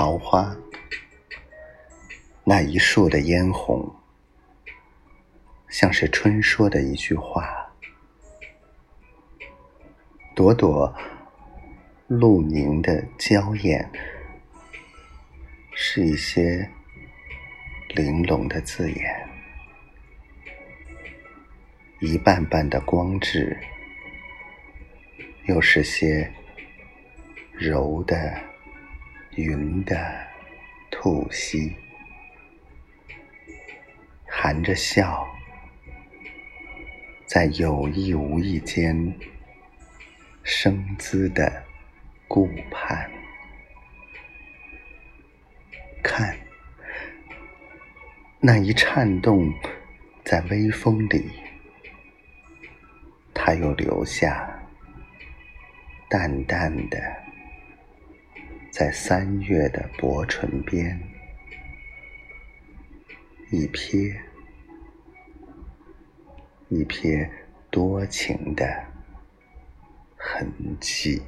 桃花，那一树的嫣红，像是春说的一句话；朵朵露凝的娇艳，是一些玲珑的字眼；一瓣瓣的光质，又是些柔的。云的吐息，含着笑，在有意无意间生姿的顾盼。看，那一颤动在微风里，它又留下淡淡的。在三月的薄唇边，一瞥，一瞥多情的痕迹。